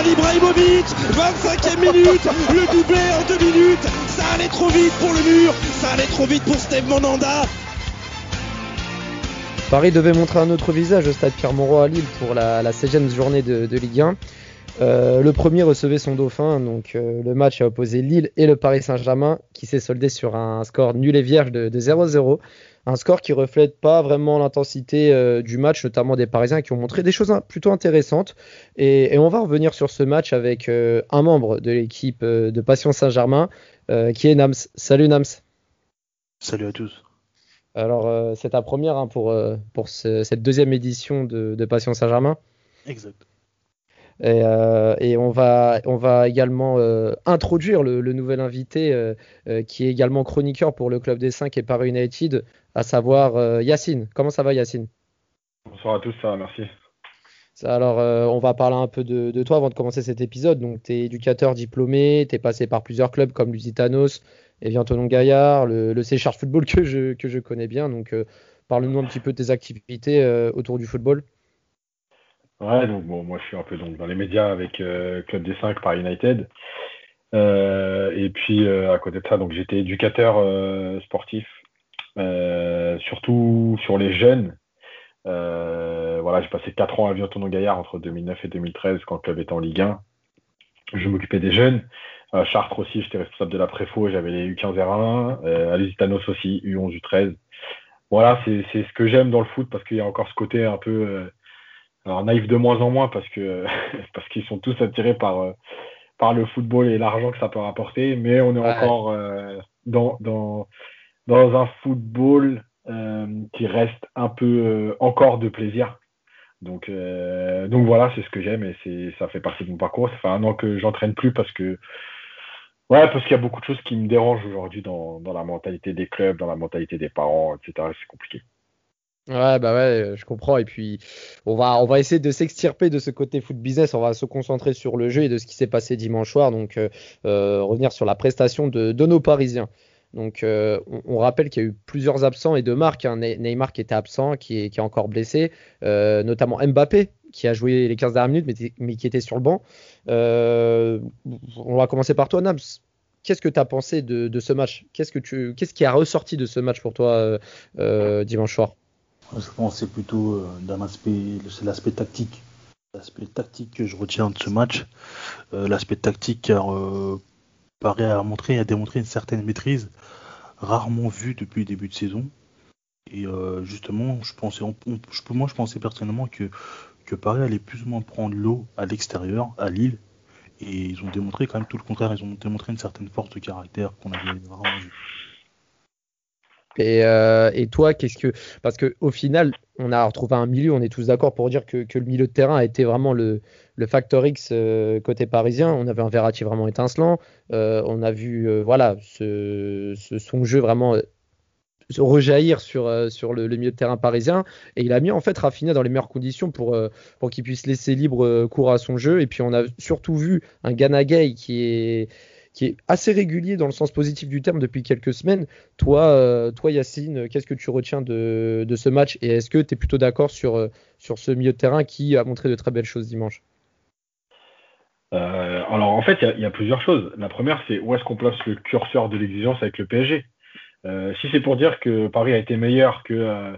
Zlatan Ibrahimovic 25e minute Le doublé en deux minutes Ça allait trop vite pour le mur Ça allait trop vite pour Steve Monanda Paris devait montrer un autre visage au stade Pierre-Mauroy à Lille pour la, la 16e journée de, de Ligue 1. Euh, le premier recevait son dauphin, donc euh, le match a opposé Lille et le Paris Saint-Germain, qui s'est soldé sur un score nul et vierge de, de 0-0. Un score qui reflète pas vraiment l'intensité euh, du match, notamment des Parisiens qui ont montré des choses plutôt intéressantes. Et, et on va revenir sur ce match avec euh, un membre de l'équipe euh, de Passion Saint-Germain, qui est Nams. Salut Nams. Salut à tous. Alors c'est ta première hein, pour, pour ce, cette deuxième édition de, de Passion Saint-Germain? Exact. Et, euh, et, on, va, on va également euh, introduire le, le, nouvel invité euh, qui est également chroniqueur pour le Club des 5 et Paris United, à savoir Yacine. Comment ça va Yacine? Bonsoir à tous, ça va, merci. Alors, on va parler un peu de, de, toi avant de commencer cet épisode. Donc, tu es éducateur diplômé, tu es passé par plusieurs clubs comme Lusitanos et Viantonon Gaillard, le, le C-Charge Football que je, que je connais bien. Donc, parle-nous un petit peu de tes activités autour du football. Ouais, donc bon, moi je suis un peu donc dans les médias avec euh, Club des 5 par United. Euh, et puis euh, à côté de ça, donc j'étais éducateur sportif, surtout sur les jeunes. voilà, j'ai passé 4 ans à Vieux-Tonon Gaillard entre 2009 et 2013 quand le club était en Ligue 1. Je m'occupais des jeunes. À Chartres aussi, j'étais responsable de la préfo, j'avais les U15 R1, à Lusitanos aussi, U11, U13. Voilà, c'est ce que j'aime dans le foot parce qu'il y a encore ce côté un peu alors naïf de moins en moins parce que parce qu'ils sont tous attirés par euh, par le football et l'argent que ça peut rapporter, mais on est ouais. encore euh, dans dans dans un football euh, qui reste un peu euh, encore de plaisir. Donc donc voilà, c'est ce que j'aime et c'est ça fait partie de mon parcours. Ça fait un an que j'entraîne plus parce que Ouais, parce qu'il y a beaucoup de choses qui me dérangent aujourd'hui dans, dans la mentalité des clubs, dans la mentalité des parents, etc. C'est compliqué. Ouais, bah ouais, je comprends. Et puis, on va, on va essayer de s'extirper de ce côté foot business. On va se concentrer sur le jeu et de ce qui s'est passé dimanche soir. Donc, euh, revenir sur la prestation de, nos Parisiens. Donc, euh, on, rappelle qu'il y a eu plusieurs absents et de marques. Hein. Neymar qui était absent, qui est, qui est encore blessé, euh, notamment Mbappé qui a joué les 15 dernières minutes, mais, mais qui était sur le banc. Euh, on va commencer par toi, Nams. Qu'est-ce que tu as pensé de, de ce match? Qu'est-ce que tu, qu'est-ce qui a ressorti de ce match pour toi dimanche soir? Je pense que c'est plutôt euh, l'aspect tactique. L'aspect tactique que je retiens de ce match. Euh, l'aspect tactique car euh, Paris a montré, a démontré une certaine maîtrise, rarement vue depuis le début de saison. Et justement, je pensais, moi je pensais personnellement que, que Paris allait plus ou moins prendre l'eau à l'extérieur, à Lille. Et ils ont démontré quand même tout le contraire, ils ont démontré une certaine force de caractère qu'on avait rarement vue. Et, euh, et, toi, qu'est-ce que. Parce qu'au final, on a retrouvé un milieu, on est tous d'accord pour dire que, que, le milieu de terrain a été vraiment le, le facteur X euh, côté parisien. On avait un Verratti vraiment étincelant. Euh, on a vu voilà, ce, son jeu vraiment rejaillir sur, sur le, milieu de terrain parisien. Et il a mis en fait Rafinha dans les meilleures conditions pour, pour qu'il puisse laisser libre cours à son jeu. Et puis on a surtout vu un Gana Gay qui est qui est assez régulier dans le sens positif du terme depuis quelques semaines. Toi, euh, toi Yacine, qu'est-ce que tu retiens de, ce match et est-ce que tu es plutôt d'accord sur, sur ce milieu de terrain qui a montré de très belles choses dimanche? Euh, alors en fait, il y, a plusieurs choses. La première, c'est où est-ce qu'on place le curseur de l'exigence avec le PSG. Euh, si c'est pour dire que Paris a été meilleur que, euh,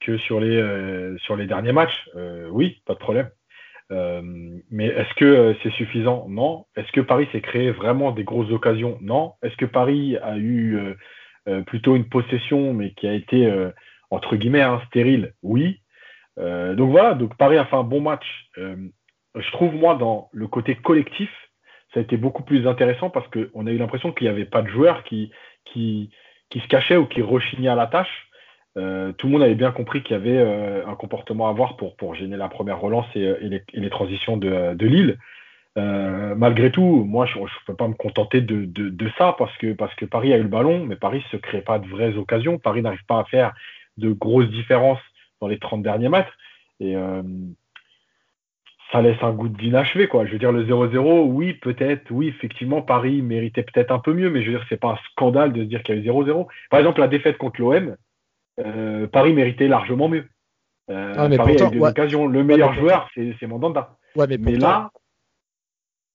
que sur, les, euh, sur les derniers matchs, oui, pas de problème. Euh, mais est-ce que euh, c'est suffisant? Non. Est-ce que Paris s'est créé vraiment des grosses occasions? Non. Est-ce que Paris a eu euh, plutôt une possession, mais qui a été entre guillemets hein, stérile? Oui. donc voilà. Donc Paris a fait un bon match. je trouve moi dans le côté collectif, ça a été beaucoup plus intéressant parce qu'on a eu l'impression qu'il n'y avait pas de joueurs qui, qui, qui se cachaient ou qui rechignaient à la tâche. Euh, tout le monde avait bien compris qu'il y avait euh, un comportement à avoir pour, gêner la première relance et, les, transitions de, Lille. malgré tout, moi, je ne peux pas me contenter de, ça parce que, Paris a eu le ballon, mais Paris ne se crée pas de vraies occasions. Paris n'arrive pas à faire de grosses différences dans les 30 derniers mètres. Et ça laisse un goût d'inachevé. Je veux dire, le 0-0, oui, peut-être, oui, effectivement, Paris méritait peut-être un peu mieux, mais je veux dire, c'est pas un scandale de se dire qu'il y a eu 0-0. Par exemple, la défaite contre l'OM, euh, Paris méritait largement mieux. Euh, ah, Paris a eu des occasions. Le meilleur joueur, c'est Mandanda. Ouais, mais, mais là,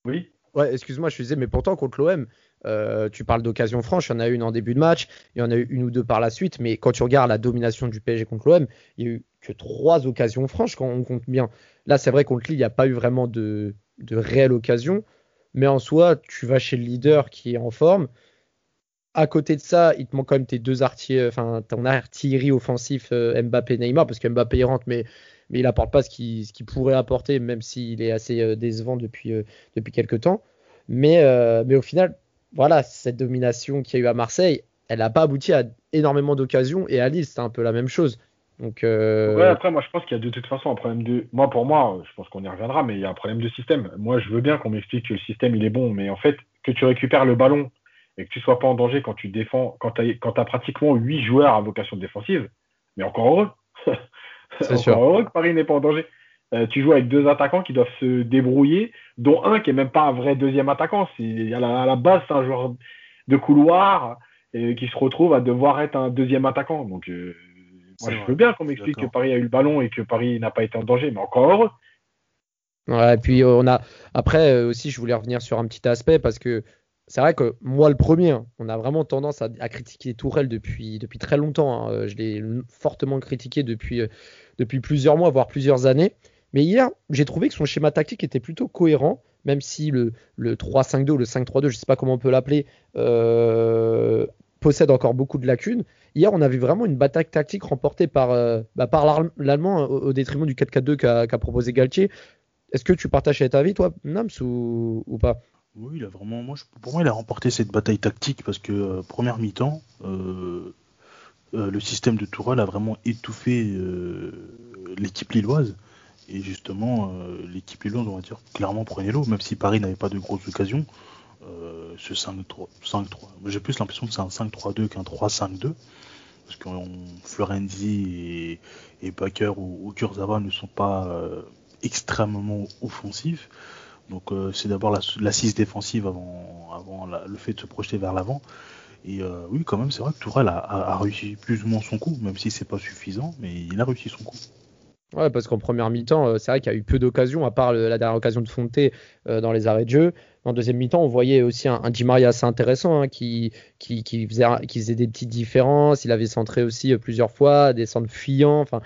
oui. Ouais, excuse-moi, je disais, mais pourtant, contre l'OM, euh, tu parles d'occasion franche, il y en a eu une en début de match, il y en a eu une ou deux par la suite, mais quand tu regardes la domination du PSG contre l'OM, il y a eu que trois occasions franches quand on compte bien. Là, c'est vrai contre Lille, il n'y a pas eu vraiment de, de réelle occasion, mais en soi, tu vas chez le leader qui est en forme. À côté de ça, il te manque quand même tes deux enfin ton artillerie offensif euh, Mbappé Neymar, parce que Mbappé rentre, mais, mais il apporte pas ce qu'il pourrait apporter, même s'il est assez euh, décevant depuis, depuis quelques temps. Mais, mais au final, voilà, cette domination qu'il y a eu à Marseille, elle n'a pas abouti à énormément d'occasions et à Lille, c'était un peu la même chose. Donc, euh, après, moi, je pense qu'il y a de toute façon un problème de. Moi, pour moi, je pense qu'on y reviendra, mais il y a un problème de système. Moi, je veux bien qu'on m'explique que le système, il est bon, mais en fait, que tu récupères le ballon et que tu sois pas en danger quand tu défends, quand tu as, pratiquement 8 joueurs à vocation défensive, mais encore heureux. C'est encore heureux que Paris n'est pas en danger. Euh, tu joues avec deux attaquants qui doivent se débrouiller, dont un qui est même pas un vrai deuxième attaquant. À la, à la base, c'est un joueur de couloir et qui se retrouve à devoir être un deuxième attaquant. Donc, euh, moi, je veux bien qu'on m'explique que Paris a eu le ballon et que Paris n'a pas été en danger, mais encore heureux. Ouais, et puis on a après euh, aussi, je voulais revenir sur un petit aspect parce que c'est vrai que moi le premier, hein, on a vraiment tendance à, critiquer Tourelle depuis, très longtemps. Hein. Je l'ai fortement critiqué depuis, depuis plusieurs mois, voire plusieurs années. Mais hier, j'ai trouvé que son schéma tactique était plutôt cohérent, même si le, le 3-5-2 ou le 5-3-2, je ne sais pas comment on peut l'appeler, euh, possède encore beaucoup de lacunes. Hier, on a vu vraiment une bataille tactique remportée par, euh, bah, l'Allemand au, détriment du 4-4-2 qu'a proposé Galtier. Est-ce que tu partages cet avis, toi, Nams, ou pas? Oui, il a vraiment, moi, pour moi, il a remporté cette bataille tactique parce que, euh, première mi-temps, le système de Tourelle a vraiment étouffé l'équipe lilloise. Et justement, euh, l'équipe Lilloise, on va dire, clairement prenait l'eau, même si Paris n'avait pas de grosses occasions. Euh, ce 5-3, j'ai plus l'impression que c'est un 5-3-2 qu'un 3-5-2. Parce que Florenzi et, et ou, ou, ne sont pas euh, extrêmement offensifs. Donc c'est d'abord l'assise défensive avant, avant le fait de se projeter vers l'avant. Et oui, quand même, c'est vrai que Tourelle a, a, réussi plus ou moins son coup, même si c'est pas suffisant, mais il a réussi son coup. Ouais, parce qu'en première mi-temps, euh, c'est vrai qu'il y a eu peu d'occasions, à part la dernière occasion de Fonté euh, dans les arrêts de jeu. En deuxième mi-temps, on voyait aussi un, un Di Maria assez intéressant hein, qui, qui, qui, faisait, qui faisait des petites différences. Il avait centré aussi euh, plusieurs fois, des centres fuyants. Enfin,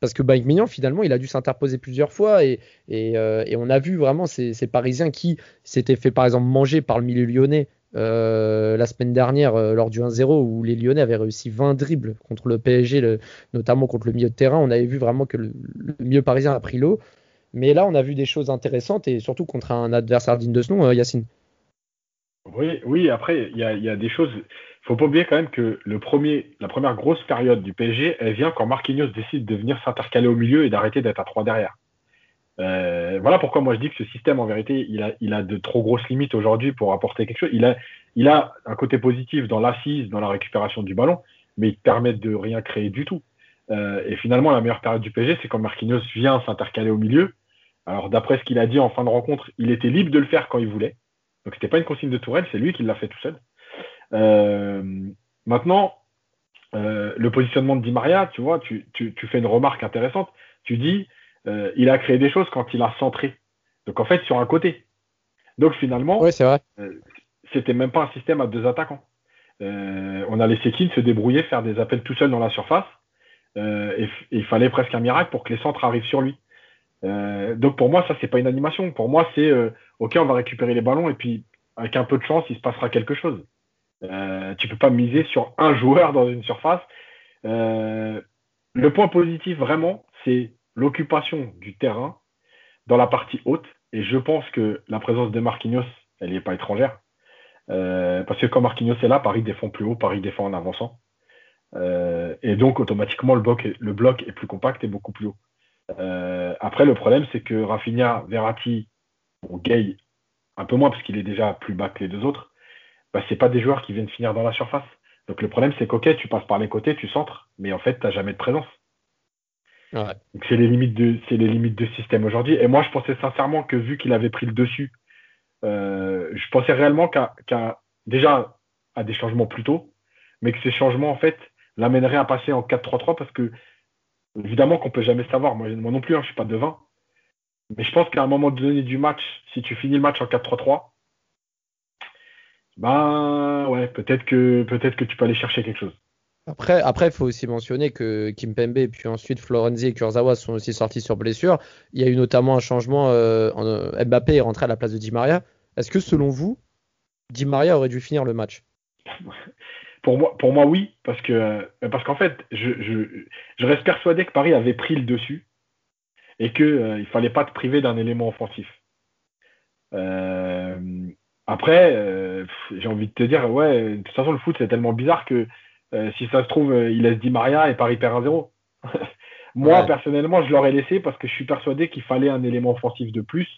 parce que Mike Mignon, finalement, il a dû s'interposer plusieurs fois et, et, on a vu vraiment ces, Parisiens qui s'étaient fait par exemple manger par le milieu lyonnais euh, la semaine dernière euh, lors du 1-0 où les Lyonnais avaient réussi 20 dribbles contre le PSG, notamment contre le milieu de terrain. On avait vu vraiment que le, milieu parisien a pris l'eau. Mais là, on a vu des choses intéressantes et surtout contre un adversaire digne de ce nom, euh, Yacine. Oui, oui, après, il y a, des choses. Faut pas oublier quand même que le premier, la première grosse période du PSG, elle vient quand Marquinhos décide de venir s'intercaler au milieu et d'arrêter d'être à 3 derrière. Euh, voilà pourquoi moi je dis que ce système, en vérité, il a, il a de trop grosses limites aujourd'hui pour apporter quelque chose. Il a, il a un côté positif dans l'assise, dans la récupération du ballon, mais il permet de rien créer du tout. Euh, et finalement, la meilleure période du PSG, c'est quand Marquinhos vient s'intercaler au milieu. Alors, d'après ce qu'il a dit en fin de rencontre, il était libre de le faire quand il voulait. Donc, c'était pas une consigne de Tourelle, c'est lui qui l'a fait tout seul. Euh, maintenant, le positionnement de Di Maria, tu vois, tu, tu, tu fais une remarque intéressante. Tu dis, euh, il a créé des choses quand il a centré. Donc en fait, sur un côté. Donc finalement, ouais, c'est vrai. Euh, c'était même pas un système à deux attaquants. Euh, on a laissé Keane se débrouiller, faire des appels tout seul dans la surface. et, il fallait presque un miracle pour que les centres arrivent sur lui. donc pour moi, ça c'est pas une animation. Pour moi, c'est ok, on va récupérer les ballons et puis avec un peu de chance, il se passera quelque chose. Tu peux pas miser sur un joueur dans une surface. le point positif vraiment, c'est l'occupation du terrain dans la partie haute. Et je pense que la présence de Marquinhos, elle n'y est pas étrangère. Euh, parce que quand Marquinhos est là, Paris défend plus haut, Paris défend en avançant. Euh, et donc, automatiquement, le bloc, est, plus compact et beaucoup plus haut. Euh, après, le problème, c'est que Rafinha, Verratti, bon, Gay, un peu moins parce qu'il est déjà plus bas que les deux autres, bah, c'est pas des joueurs qui viennent finir dans la surface. Donc le problème, c'est qu'ok, tu passes par les côtés, tu centres, mais en fait, tu n'as jamais de présence. Donc c'est les limites de c'est les limites de système aujourd'hui. Et moi, je pensais sincèrement que vu qu'il avait pris le dessus, euh, je pensais réellement qu'à déjà à des changements plus tôt, mais que ces changements en fait l'amèneraient à passer en 4-3-3 parce que évidemment qu'on peut jamais savoir. Moi, moi non plus, hein, je suis pas devin. Mais je pense qu'à un moment donné du match, si tu finis le match en 4-3-3, ben ouais, peut-être que peut-être que tu peux aller chercher quelque chose. Après, après, il faut aussi mentionner que Kim Pembe puis ensuite Florenzi et Kurzawa sont aussi sortis sur blessure. Il y a eu notamment un changement. Euh, euh, Mbappé est rentré à la place de Di Maria. Est-ce que selon vous, Di Maria aurait dû finir le match? Pour moi, pour moi, oui, parce que euh, parce qu'en fait, je, je, je, reste persuadé que Paris avait pris le dessus et qu'il ne il fallait pas te priver d'un élément offensif. Après, j'ai envie de te dire, ouais, de toute façon, le foot c'est tellement bizarre que euh, si ça se trouve, euh, il laisse Di Maria et Paris perd 1-0. Moi, personnellement, je l'aurais laissé parce que je suis persuadé qu'il fallait un élément offensif de plus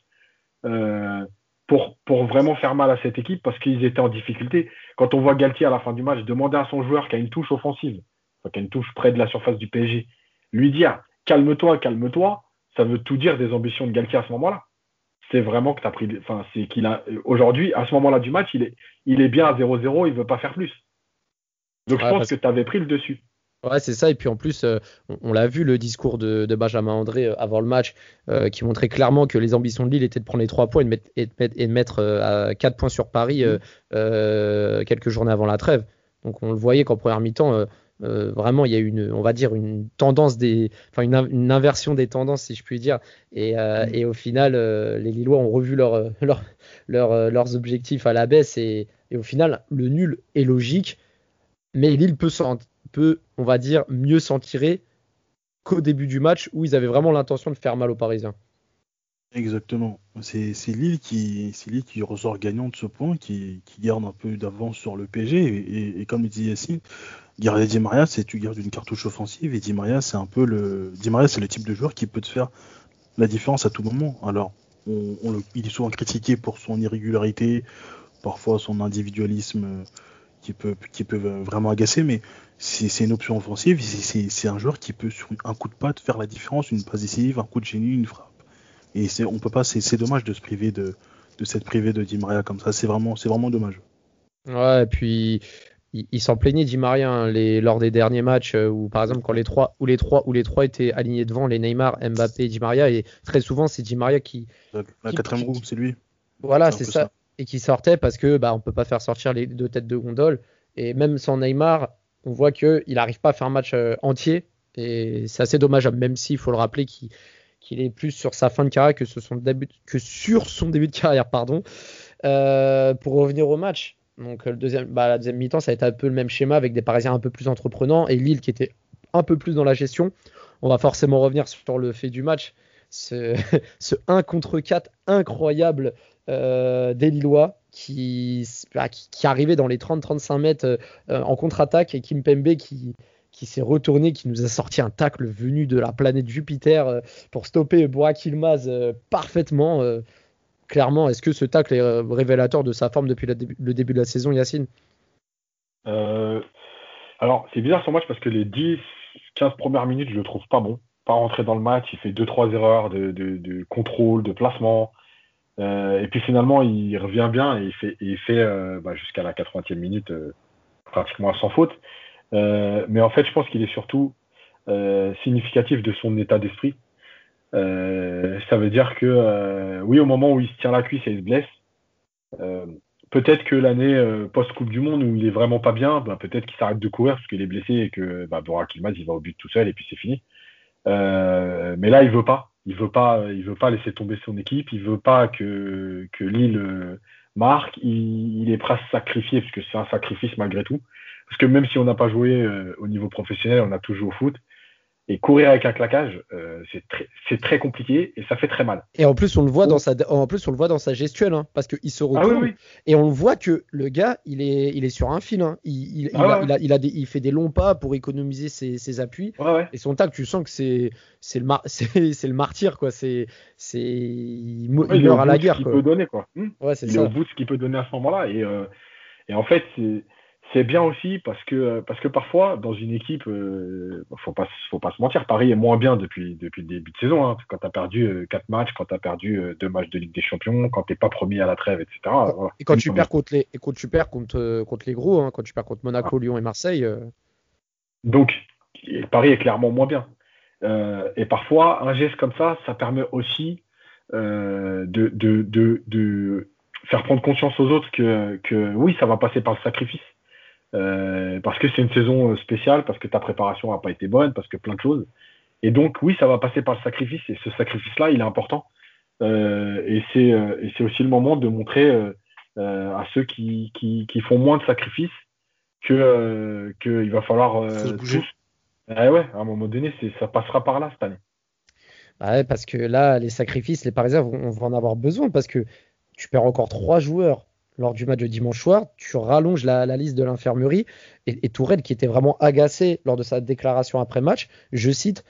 euh, pour, pour vraiment faire mal à cette équipe parce qu'ils étaient en difficulté. Quand on voit Galtier à la fin du match demander à son joueur qui a une touche offensive, qui a une touche près de la surface du PSG, lui dire calme-toi, calme-toi, ça veut tout dire des ambitions de Galtier à ce moment-là. C'est vraiment que tu as pris. Enfin, c'est qu'il a. Aujourd'hui, à ce moment-là du match, il est, il est bien à 0-0, il veut pas faire plus. Donc je pense que tu avais pris le dessus. Ouais, c'est ça. Et puis en plus, euh, on, l'a vu le discours de, Benjamin André euh, avant le match, euh, qui montrait clairement que les ambitions de Lille étaient de prendre les trois points et de mettre, et de mettre, à 4 points sur Paris mm. quelques journées avant la trêve. Donc on le voyait qu'en première mi-temps, vraiment, il y a une, on va dire, une tendance des, enfin une, inversion des tendances, si je puis dire. Et, mm. et au final, les Lillois ont revu leur, leur, leurs objectifs à la baisse. Et, et au final, le nul est logique mais Lille peut, peut, on va dire, mieux s'en tirer qu'au début du match où ils avaient vraiment l'intention de faire mal aux Parisiens. Exactement. C'est Lille, qui, ressort gagnant de ce point, qui, garde un peu d'avance sur le PG. Et, comme il dit Yacine, garder Di Maria, c'est tu gardes une cartouche offensive. Et Di Maria, c'est un peu le. Di Maria, c'est le type de joueur qui peut te faire la différence à tout moment. Alors, il est souvent critiqué pour son irrégularité, parfois son individualisme qui peut, qui peut vraiment agacer, mais c'est une option offensive. C'est un joueur qui peut, sur un coup de patte, faire la différence, une passe décisive, un coup de génie, une frappe. Et on peut pas, c'est dommage de se priver de, de cette privée de Di Maria comme ça. C'est vraiment, vraiment dommage. Ouais, et puis il, s'en plaignait Di Maria hein, les, lors des derniers matchs euh, où par exemple quand les trois ou les trois ou les trois étaient alignés devant les Neymar, Mbappé et Di Maria et très souvent c'est Di Maria qui la, quatrième roue, c'est lui. Voilà, c'est ça et qui sortait parce que bah, on peut pas faire sortir les deux têtes de gondole. Et même sans Neymar, on voit qu'il n'arrive pas à faire un match euh, entier. Et c'est assez dommage, même s'il faut le rappeler qu'il est plus sur sa fin de carrière que, sur son début de carrière. pardon. Euh, pour revenir au match, donc bah, la deuxième mi-temps, ça a été un peu le même schéma avec des Parisiens un peu plus entreprenants et Lille qui était un peu plus dans la gestion. On va forcément revenir sur le fait du match. Ce, ce 1 contre 4 incroyable euh, des Lillois qui, bah, arrivait dans les 30-35 mètres euh, en contre-attaque et Kim Pembe qui, qui s'est retourné, qui nous a sorti un tacle venu de la planète Jupiter pour stopper Burak Ilmaz parfaitement. clairement, est-ce que ce tacle est révélateur de sa forme depuis le début de la saison, Yacine? Alors, c'est bizarre son match parce que les 10-15 premières minutes, je le trouve pas bon. Pas rentré dans le match, il fait 2-3 erreurs de, contrôle, de placement. Euh, et puis finalement, il revient bien et il fait, euh, bah, jusqu'à la 80e minute euh, pratiquement sans faute. Mais en fait, je pense qu'il est surtout significatif de son état d'esprit. ça veut dire que oui, au moment où il se tient la cuisse et il se blesse, peut-être que l'année post-Coupe du Monde où il est vraiment pas bien, bah, peut-être qu'il s'arrête de courir parce qu'il est blessé et que bah, Borak il va au but tout seul et puis c'est fini. mais là, il veut pas il veut pas, il veut pas laisser tomber son équipe, il veut pas que, que Lille euh, marque, il, est presque sacrifié parce que c'est un sacrifice malgré tout. Parce que même si on n'a pas joué euh, au niveau professionnel, on a toujours joué au foot. Et courir avec un claquage, euh, c'est très, compliqué et ça fait très mal. Et en plus, on le voit dans sa, en plus, on le voit dans sa gestuelle, hein, parce qu'il se ah retourne et on voit que le gars, il est, il est sur un fil. Hein. Il, il, ah a, il, a, il, fait des longs pas pour économiser ses, appuis. et son tac, tu sens que c'est, c'est le, martyr, quoi. C'est, c'est, il, meurt à la guerre. Il peut donner, quoi. Hmm. Ouais, c'est est au bout de ce qu'il peut donner à ce moment-là. Et, euh, et en fait, c'est c'est bien aussi parce que, parce que parfois, dans une équipe, euh, faut pas, faut pas se mentir, Paris est moins bien depuis, depuis le début de saison. Hein. Quand tu as perdu 4 euh, matchs, quand tu as perdu 2 euh, matchs de Ligue des Champions, quand tu n'es pas premier à la trêve, etc. Et quand tu perds contre les, et quand tu perds contre, euh, contre les gros, hein, quand tu perds contre Monaco, ah. Lyon et Marseille. Donc, Paris est clairement moins bien. et parfois, un geste comme ça, ça permet aussi de, de, de, de, faire prendre conscience aux autres que, que oui, ça va passer par le sacrifice euh, parce que c'est une saison euh, spéciale, parce que ta préparation n'a pas été bonne, parce que plein de choses. Et donc, oui, ça va passer par le sacrifice, et ce sacrifice-là, il est important. Euh, et c'est aussi le moment de montrer à ceux qui, qui, qui, font moins de sacrifices que qu'il va falloir bouger. Eh ouais, à un moment donné, ça passera par là cette année. Bah ouais, parce que là, les sacrifices, les Parisiens vont, vont en avoir besoin parce que tu perds encore trois joueurs lors du match de dimanche soir, tu rallonges la, liste de l'infirmerie. Et, Tourelle, qui était vraiment agacé lors de sa déclaration après match, je cite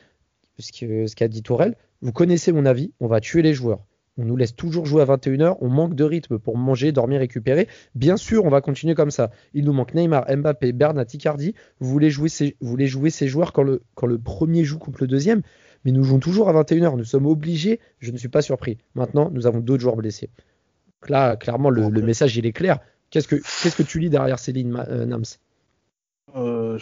ce qu'a dit Tourelle Vous connaissez mon avis, on va tuer les joueurs. On nous laisse toujours jouer à 21h, on manque de rythme pour manger, dormir, récupérer. Bien sûr, on va continuer comme ça. Il nous manque Neymar, Mbappé, Bernat, Icardi. Vous voulez jouer ces, joueurs quand le, quand le premier joue contre le deuxième, mais nous jouons toujours à 21h. Nous sommes obligés, je ne suis pas surpris. Maintenant, nous avons d'autres joueurs blessés là, clairement, le, message, il est clair. Qu'est-ce que, qu'est-ce que tu lis derrière ces lignes, euh, Nams? Euh,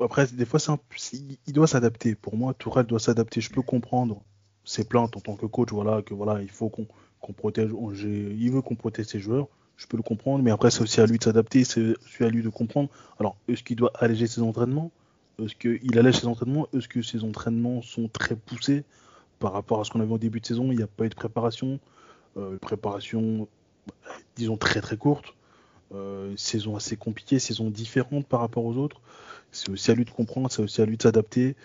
Après, des fois, c'est il doit s'adapter. Pour moi, Tourelle doit s'adapter. Je peux comprendre ses plaintes en tant que coach, voilà, que voilà, il faut qu'on, protège. Il veut qu'on protège ses joueurs. Je peux le comprendre, mais après, c'est aussi à lui de s'adapter, c'est aussi à lui de comprendre. Alors, est-ce qu'il doit alléger ses entraînements? Est-ce qu'il allège ses entraînements? Est-ce que ses entraînements sont très poussés? Par rapport à ce qu'on avait au début de saison Il n'y a pas eu de préparation. Euh, préparation, disons, très très courte. Euh, saison assez compliquée, saison différente par rapport aux autres. C'est aussi à lui de comprendre, c'est aussi à lui de s'adapter,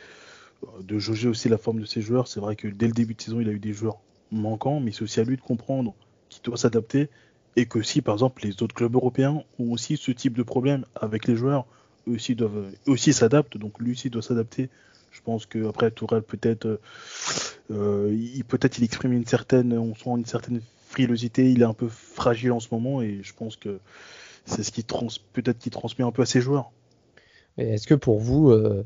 euh, de jauger aussi la forme de ses joueurs. C'est vrai que dès le début de saison, il a eu des joueurs manquants, mais c'est aussi à lui de comprendre qu'il doit s'adapter et que si, par exemple, les autres clubs européens ont aussi ce type de problème avec les joueurs, eux aussi doivent aussi s'adaptent, donc lui aussi doit s'adapter. Je pense qu'après Tourelle peut-être il peut-être il exprime une certaine, on sent une certaine frilosité. Il est un peu fragile en ce moment et je pense que c'est ce qui trans, peut-être qui transmet un peu à ses joueurs. Est-ce que pour vous, euh,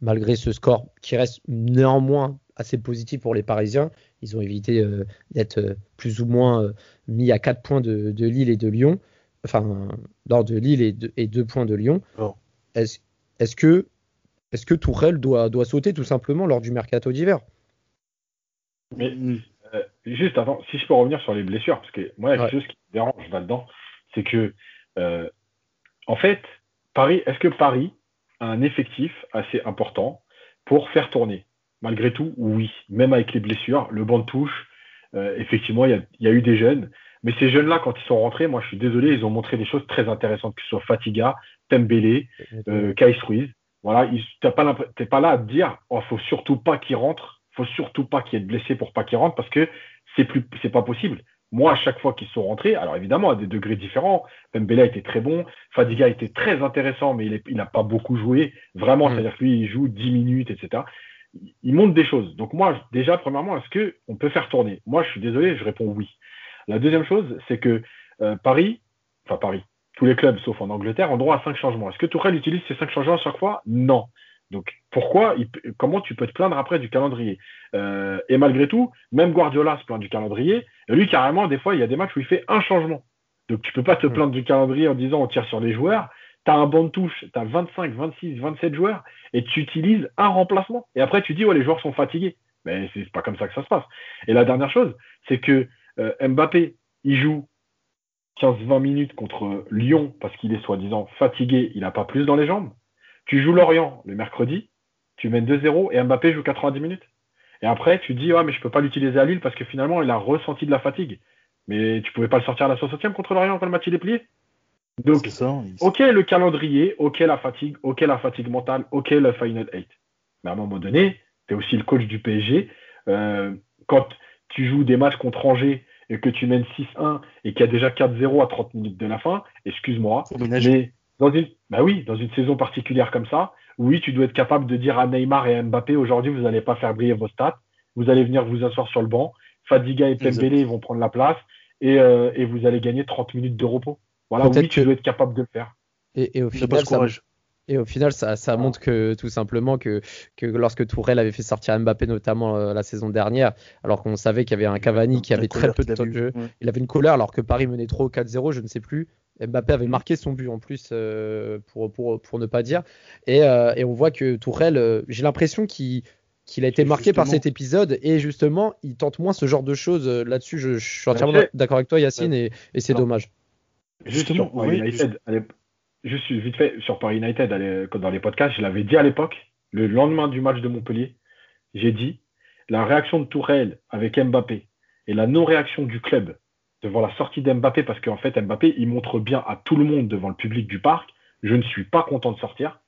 malgré ce score qui reste néanmoins assez positif pour les Parisiens, ils ont évité euh, d'être plus ou moins mis à 4 points de, Lille et de Lyon, enfin, lors de Lille et, 2 et deux points de Lyon. Est-ce est que, est que Tourelle doit, doit sauter tout simplement lors du mercato d'hiver? Mais euh, juste avant, si je peux revenir sur les blessures, parce que moi, il y a quelque chose qui me dérange là-dedans, c'est que, euh, en fait, Paris, est-ce que Paris a un effectif assez important pour faire tourner? Malgré tout, oui. Même avec les blessures, le banc de touche, euh, effectivement, il y, a, eu des jeunes. Mais ces jeunes-là, quand ils sont rentrés, moi, je suis désolé, ils ont montré des choses très intéressantes, que ce soit Fatiga, Tembele, euh, Kais Ruiz. Voilà, tu n'es pas, pas, là à te dire, oh, faut surtout pas qu'ils rentrent faut surtout pas qu'il y ait de blessés pour pas qu'ils rentrent parce que c'est plus, c'est pas possible. Moi, à chaque fois qu'ils sont rentrés, alors évidemment à des degrés différents, Pembele était très bon, Fadiga était très intéressant, mais il n'a pas beaucoup joué. Vraiment, mm. c'est-à-dire que lui, il joue 10 minutes, etc. Il montre des choses. Donc moi, déjà, premièrement, est-ce que on peut faire tourner? Moi, je suis désolé, je réponds oui. La deuxième chose, c'est que euh, Paris, enfin Paris, tous les clubs sauf en Angleterre ont droit à cinq changements. Est-ce que Tourelle utilise ces cinq changements à chaque fois? Non. Donc pourquoi, comment tu peux te plaindre après du calendrier? Euh, Et malgré tout, même Guardiola se plaint du calendrier. Et lui, carrément, des fois, il y a des matchs où il fait un changement. Donc tu peux pas te plaindre du calendrier en disant on tire sur les joueurs. Tu as un banc de touche, tu as 25, 26, 27 joueurs et tu utilises un remplacement. Et après, tu dis ouais, les joueurs sont fatigués. Mais c'est pas comme ça que ça se passe. Et la dernière chose, c'est que euh, Mbappé, il joue 15-20 minutes contre Lyon parce qu'il est soi-disant fatigué, il n'a pas plus dans les jambes. Tu joues Lorient le mercredi, tu mènes 2-0 et Mbappé joue 90 minutes. Et après, tu dis, ouais, mais je peux pas l'utiliser à Lille parce que finalement, il a ressenti de la fatigue. Mais tu pouvais pas le sortir à la 60e contre Lorient quand le match il est plié? Donc, ok le calendrier, ok la fatigue, ok la fatigue mentale, ok le final 8. Mais à un moment donné, tu es aussi le coach du PSG. Euh, quand tu joues des matchs contre Angers et que tu mènes 6-1 et qu'il y a déjà 4-0 à 30 minutes de la fin, excuse-moi, mais dans une, bah oui, dans une saison particulière comme ça, oui, tu dois être capable de dire à Neymar et à Mbappé aujourd'hui, vous n'allez pas faire briller vos stats, vous allez venir vous asseoir sur le banc, Fadiga et Pembele vont prendre la place et, euh, et, vous allez gagner 30 minutes de repos. Voilà, oui, tu dois être capable de le faire. Et, et au final, ça, et au final, ça, ça montre que tout simplement que, que, lorsque Tourelle avait fait sortir Mbappé, notamment euh, la saison dernière, alors qu'on savait qu'il y avait un Cavani qui avait très peu de temps de jeu, il avait une colère alors que Paris menait trop 4-0, je ne sais plus. Mbappé avait marqué son but en plus, euh, pour, pour, pour, ne pas dire. Et, euh, et on voit que Tourelle, j'ai l'impression qu'il qu'il a été marqué par cet épisode et justement il tente moins ce genre de choses là-dessus. Je, suis entièrement d'accord avec toi Yacine et, et c'est dommage. justement oui, je suis vite fait sur Paris United dans les podcasts, je l'avais dit à l'époque, le lendemain du match de Montpellier, j'ai dit la réaction de Tourelle avec Mbappé et la non-réaction du club devant la sortie d'Mbappé, parce qu'en fait Mbappé, il montre bien à tout le monde devant le public du parc, je ne suis pas content de sortir.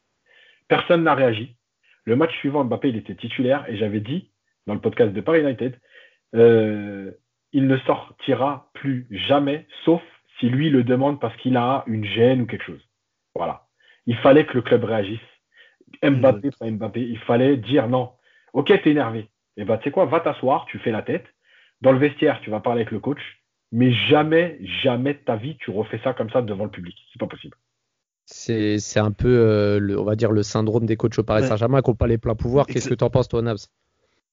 Personne n'a réagi. Le match suivant, Mbappé, il était titulaire et j'avais dit dans le podcast de Paris United, euh, il ne sortira plus jamais, sauf si lui le demande parce qu'il a une gêne ou quelque chose. Voilà. Il fallait que le club réagisse. Mbappé, pas Mbappé, il fallait dire non. Ok, t'es énervé. Et eh ben, tu sais quoi, va t'asseoir, tu fais la tête. Dans le vestiaire, tu vas parler avec le coach. Mais jamais, jamais de ta vie, tu refais ça comme ça devant le public. C'est pas possible. C'est un peu, euh, le, on va dire, le syndrome des coachs au Paris Saint-Germain qui n'ont pas les pleins pouvoirs. Qu'est-ce que tu en penses, toi, Nabs?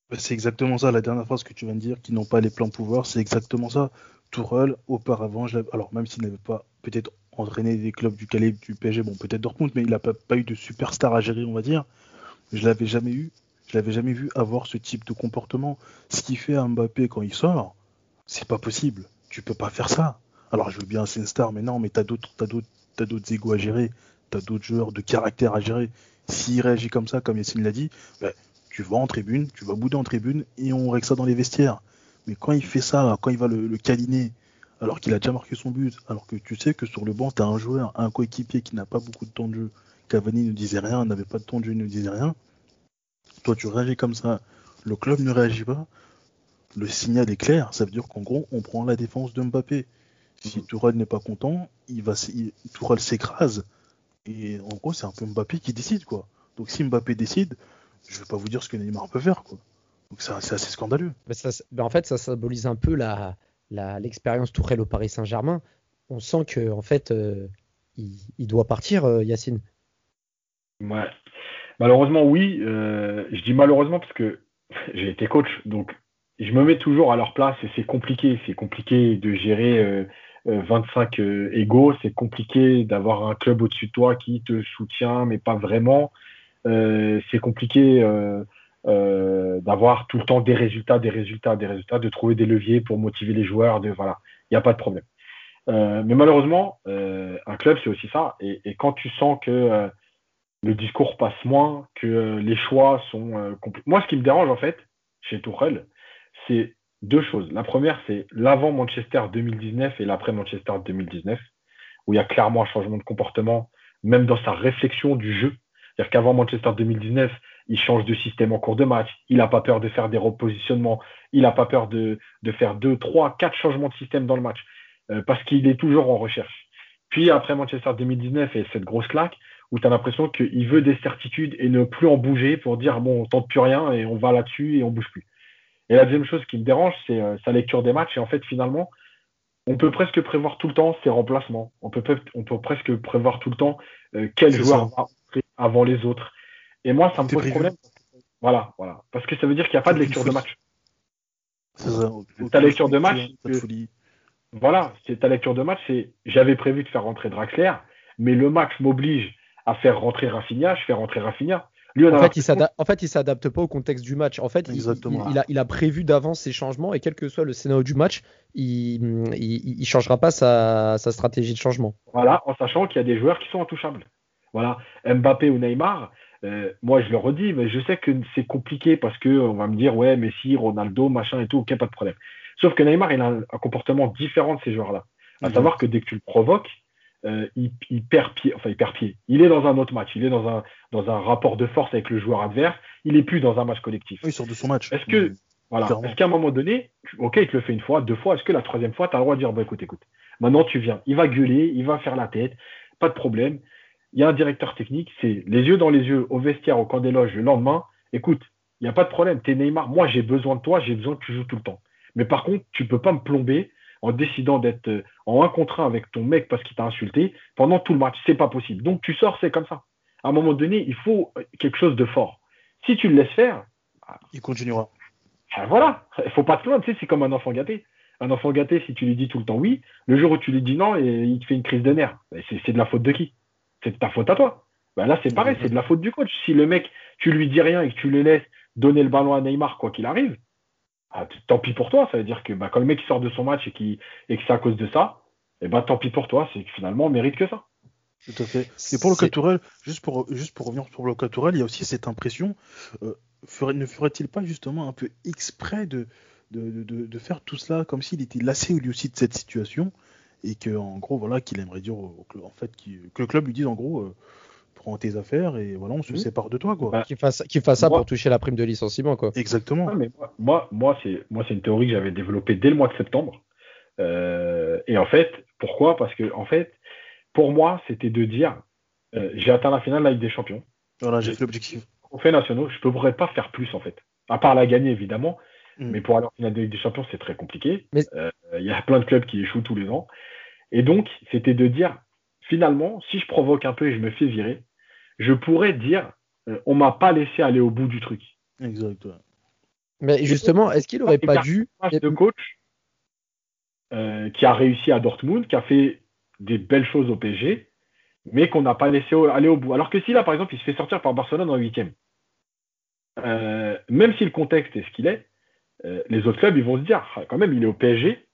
Bah, C'est exactement ça. La dernière phrase que tu viens de dire, qui n'ont pas les pleins pouvoirs, c'est exactement ça. Tourelle, auparavant, alors même s'il n'avait pas peut-être entraîné des clubs du calibre du PSG, bon peut-être Dortmund, mais il n'a pas, eu de superstar à gérer, on va dire. Je l'avais jamais eu, je l'avais jamais vu avoir ce type de comportement. Ce qui fait à Mbappé quand il sort, c'est pas possible. Tu peux pas faire ça. Alors je veux bien c'est une star, mais non, mais t'as d'autres, t'as d'autres, t'as d'autres égos à gérer, t'as d'autres joueurs de caractère à gérer. S'il réagit comme ça, comme Yassine l'a dit, ben, tu vas en tribune, tu vas bouder en tribune et on règle ça dans les vestiaires. Mais quand il fait ça, quand il va le, le câliner, alors qu'il a déjà marqué son but, alors que tu sais que sur le banc, tu as un joueur, un coéquipier qui n'a pas beaucoup de temps de jeu. Cavani ne disait rien, n'avait pas de temps de jeu, ne disait rien. Toi, tu réagis comme ça, le club ne réagit pas. Le signal est clair, ça veut dire qu'en gros, on prend la défense de Mbappé. Si mhm. Tourelle n'est pas content, il va, Tourelle s'écrase. Et en gros, c'est un peu Mbappé qui décide, quoi. Donc si Mbappé décide, je vais pas vous dire ce que Neymar peut faire, quoi. Donc c'est assez scandaleux. en fait, ça symbolise un peu la, l'expérience Tourelle au Paris Saint-Germain, on sent que en fait, euh, il, doit partir, euh, Yacine. Ouais. Malheureusement, oui. Euh, je dis malheureusement parce que j'ai été coach, donc je me mets toujours à leur place et c'est compliqué. C'est compliqué de gérer 25 égaux. C'est compliqué d'avoir un club au-dessus de toi qui te soutient, mais pas vraiment. c'est compliqué euh, d'avoir tout le temps des résultats, des résultats, des résultats, de trouver des leviers pour motiver les joueurs, de voilà, il n'y a pas de problème. Euh, mais malheureusement, euh, un club, c'est aussi ça. Et, et, quand tu sens que le discours passe moins, que les choix sont compliqués. Moi, ce qui me dérange, en fait, chez Tourelle, c'est deux choses. La première, c'est l'avant Manchester 2019 et l'après Manchester 2019, où il y a clairement un changement de comportement, même dans sa réflexion du jeu. C'est-à-dire qu'avant Manchester 2019, il change de système en cours de match, il n'a pas peur de faire des repositionnements, il n'a pas peur de, faire deux, trois, quatre changements de système dans le match, euh, parce qu'il est toujours en recherche. Puis après Manchester 2019 et cette grosse claque, où tu as l'impression qu'il veut des certitudes et ne plus en bouger pour dire bon, on tente plus rien et on va là-dessus et on bouge plus. Et la deuxième chose qui me dérange, c'est euh, sa lecture des matchs. Et en fait, finalement, on peut presque prévoir tout le temps ses remplacements. On peut, on peut presque prévoir tout le temps euh, quel joueur va avant les autres. Et moi, ça me pose problème. Voilà, voilà. Parce que ça veut dire qu'il n'y a pas de lecture de match. Ta lecture de match, voilà, c'est ta lecture de match, c'est j'avais prévu de faire rentrer Draxler, mais le match m'oblige à faire rentrer Rafinha, je fais rentrer Rafinha. Lui, en, fait, il en fait, il s'adapte pas au contexte du match. En fait, il, a, il, a, prévu d'avance ses changements et quel que soit le scénario du match, il ne changera pas sa, sa, stratégie de changement. Voilà, en sachant qu'il y a des joueurs qui sont intouchables. Voilà, Mbappé ou Neymar, euh, moi, je le redis, mais je sais que c'est compliqué parce qu'on va me dire, ouais, Messi, Ronaldo, machin et tout, ok, pas de problème. Sauf que Neymar, il a un, comportement différent de ces joueurs-là. À savoir que dès que tu le provoques, euh, il, perd pied, enfin il perd pied. Il est dans un autre match, il est dans un, dans un rapport de force avec le joueur adverse, il est plus dans un match collectif. Oui, il sort de son match. Est-ce que, voilà, est-ce qu'à un moment donné, ok, il te le fait une fois, deux fois, est-ce que la troisième fois, tu as le droit de dire, bah, écoute, écoute, maintenant tu viens, il va gueuler, il va faire la tête, pas de problème. Il y a un directeur technique, c'est les yeux dans les yeux, au vestiaire, au camp des loges, le lendemain, écoute, il n'y a pas de problème, t'es Neymar, moi j'ai besoin de toi, j'ai besoin que tu joues tout le temps. Mais par contre, tu peux pas me plomber en décidant d'être euh, en un contre un avec ton mec parce qu'il t'a insulté pendant tout le match. C'est pas possible. Donc tu sors, c'est comme ça. À un moment donné, il faut euh, quelque chose de fort. Si tu le laisses faire, il continuera. Ben voilà, il faut pas te plaindre. Tu sais, c'est comme un enfant gâté. Un enfant gâté, si tu lui dis tout le temps oui, le jour où tu lui dis non, et il te fait une crise de nerfs. Ben, c'est de la faute de qui? C'est de ta faute à toi. Ben là, c'est pareil, c'est de la faute du coach. Si le mec, tu lui dis rien et que tu le laisses donner le ballon à Neymar, quoi qu'il arrive, ah, tant pis pour toi. Ça veut dire que bah, quand le mec sort de son match et, qui et que c'est à cause de ça, et eh ben, tant pis pour toi. C'est que finalement, on mérite que ça. Tout à fait. Et pour le cas juste pour, juste pour revenir sur le cas il y a aussi cette impression, euh, ne ferait-il pas justement un peu exprès de, de, de, faire tout cela comme s'il était lassé lui aussi de cette situation? Et que en gros voilà qu'il aimerait dire en fait que le club lui dise en gros euh, prends tes affaires et voilà, on se mmh. sépare de toi, quoi. Bah, qu'il fasse, fasse ça pour toucher la prime de licenciement, quoi. Exactement. mais moi, moi, c'est, moi, c'est une théorie que j'avais développée dès le mois de septembre. Euh, et en fait, pourquoi? Parce que, en fait, pour moi, c'était de dire, euh, j'ai atteint la finale de la Ligue des Champions. Voilà, j'ai fait l'objectif. Au fait nationaux, je ne pourrais pas faire plus, en fait. À part la gagner, évidemment. Mmh. Mais pour aller en finale de Ligue des Champions, c'est très compliqué. Euh, il y a plein de clubs qui échouent tous les ans. Et donc, c'était de dire, finalement, si je provoque un peu et je me fais virer, je pourrais dire euh, on m'a pas laissé aller au bout du truc. Exact. Mais justement, est-ce qu'il aurait pas dû de coach euh, qui a réussi à Dortmund, qui a fait des belles choses au PSG, mais qu'on n'a pas laissé aller au bout. Alors que si là, par exemple, il se fait sortir par Barcelone en huitième, euh, même si le contexte est ce qu'il est, les autres clubs, ils vont se dire, ah, quand même, il est au PSG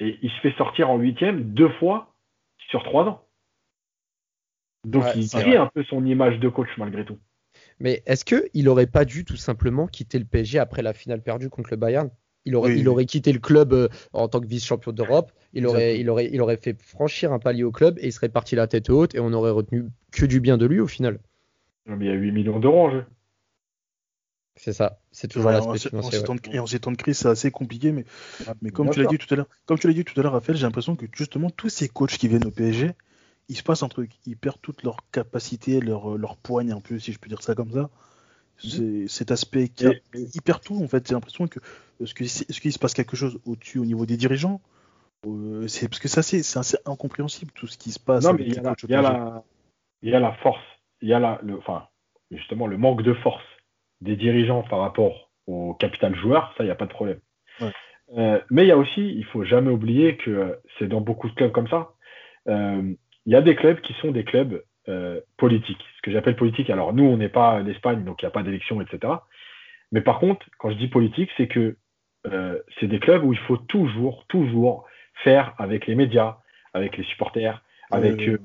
et il se fait sortir en huitième deux fois sur trois ans. Donc il crie un peu son image de coach malgré tout. Mais est-ce qu'il n'aurait pas dû tout simplement quitter le PSG après la finale perdue contre le Bayern? Il aurait, il aurait quitté le club euh, en tant que vice-champion d'Europe. Il aurait, il, aurait, il aurait fait franchir un palier au club et il serait parti la tête haute et on aurait retenu que du bien de lui au final. mais il y a 8 millions d'euros en jeu. C'est ça, c'est toujours l'aspect financier. Et en ces temps de crise, c'est assez compliqué, mais, ah, mais comme, tu l'as dit tout à l'heure, comme tu l'as dit tout à l'heure, Raphaël, j'ai l'impression que justement tous ces coachs qui viennent au PSG, il se passe un truc. Ils perdent toute leur capacité, leur, leur poigne un peu, si je peux dire ça comme ça. C'est cet aspect qui a, ils perdent tout en fait. J'ai l'impression que est-ce qu'il se passe quelque chose au-dessus au niveau des dirigeants euh, C'est parce que ça c'est assez incompréhensible tout ce qui se passe. Non mais il y, a la, il y, a la force, il y a la, le, enfin justement le manque de force des dirigeants par rapport au capital joueur, ça il n'y a pas de problème. Euh, mais il y a aussi, il faut jamais oublier que c'est dans beaucoup de clubs comme ça. Euh, il y a des clubs qui sont des clubs euh, politiques. Ce que j'appelle politique, alors nous, on n'est pas l'Espagne, donc il n'y a pas d'élection, etc. Mais par contre, quand je dis politique, c'est que c'est des clubs où il faut toujours, toujours faire avec les médias, avec les supporters, avec euh,